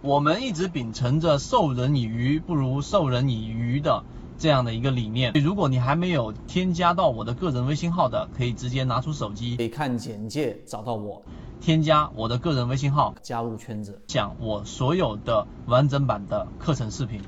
我们一直秉承着授人以鱼不如授人以渔的这样的一个理念。如果你还没有添加到我的个人微信号的，可以直接拿出手机，可以看简介找到我，添加我的个人微信号，加入圈子，讲我所有的完整版的课程视频。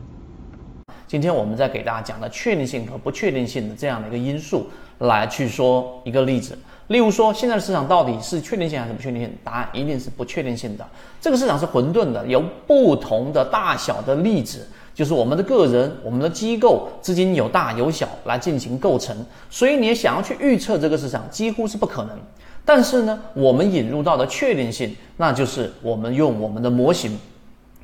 今天我们在给大家讲的确定性和不确定性的这样的一个因素，来去说一个例子。例如说，现在的市场到底是确定性还是不确定性？答案一定是不确定性的。这个市场是混沌的，由不同的大小的粒子，就是我们的个人、我们的机构资金有大有小来进行构成。所以你也想要去预测这个市场，几乎是不可能。但是呢，我们引入到的确定性，那就是我们用我们的模型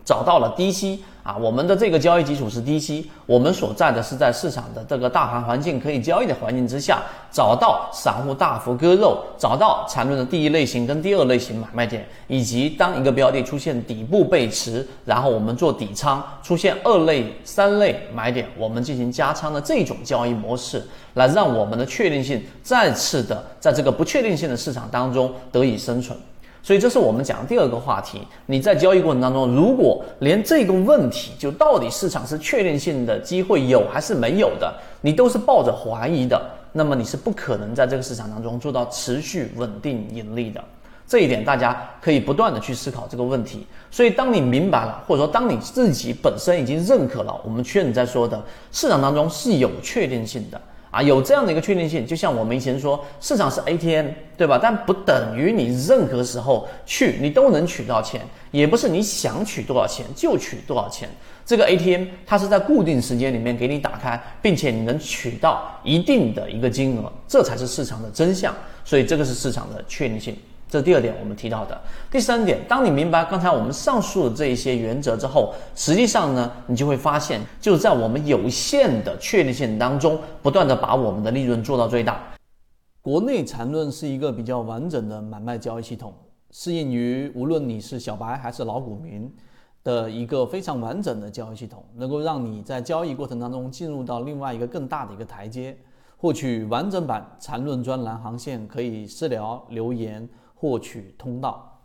找到了低吸。啊，我们的这个交易基础是低吸，我们所在的是在市场的这个大盘环境可以交易的环境之下，找到散户大幅割肉，找到缠论的第一类型跟第二类型买卖点，以及当一个标的出现底部背驰，然后我们做底仓，出现二类、三类买点，我们进行加仓的这种交易模式，来让我们的确定性再次的在这个不确定性的市场当中得以生存。所以这是我们讲的第二个话题。你在交易过程当中，如果连这个问题，就到底市场是确定性的机会有还是没有的，你都是抱着怀疑的，那么你是不可能在这个市场当中做到持续稳定盈利的。这一点大家可以不断的去思考这个问题。所以当你明白了，或者说当你自己本身已经认可了，我们确认在说的市场当中是有确定性的。啊，有这样的一个确定性，就像我们以前说，市场是 ATM，对吧？但不等于你任何时候去，你都能取到钱，也不是你想取多少钱就取多少钱。这个 ATM 它是在固定时间里面给你打开，并且你能取到一定的一个金额，这才是市场的真相。所以这个是市场的确定性。这第二点我们提到的。第三点，当你明白刚才我们上述的这一些原则之后，实际上呢，你就会发现，就是在我们有限的确定性当中，不断的把我们的利润做到最大。国内缠论是一个比较完整的买卖交易系统，适应于无论你是小白还是老股民的一个非常完整的交易系统，能够让你在交易过程当中进入到另外一个更大的一个台阶。获取完整版缠论专栏航线，可以私聊留言。获取通道。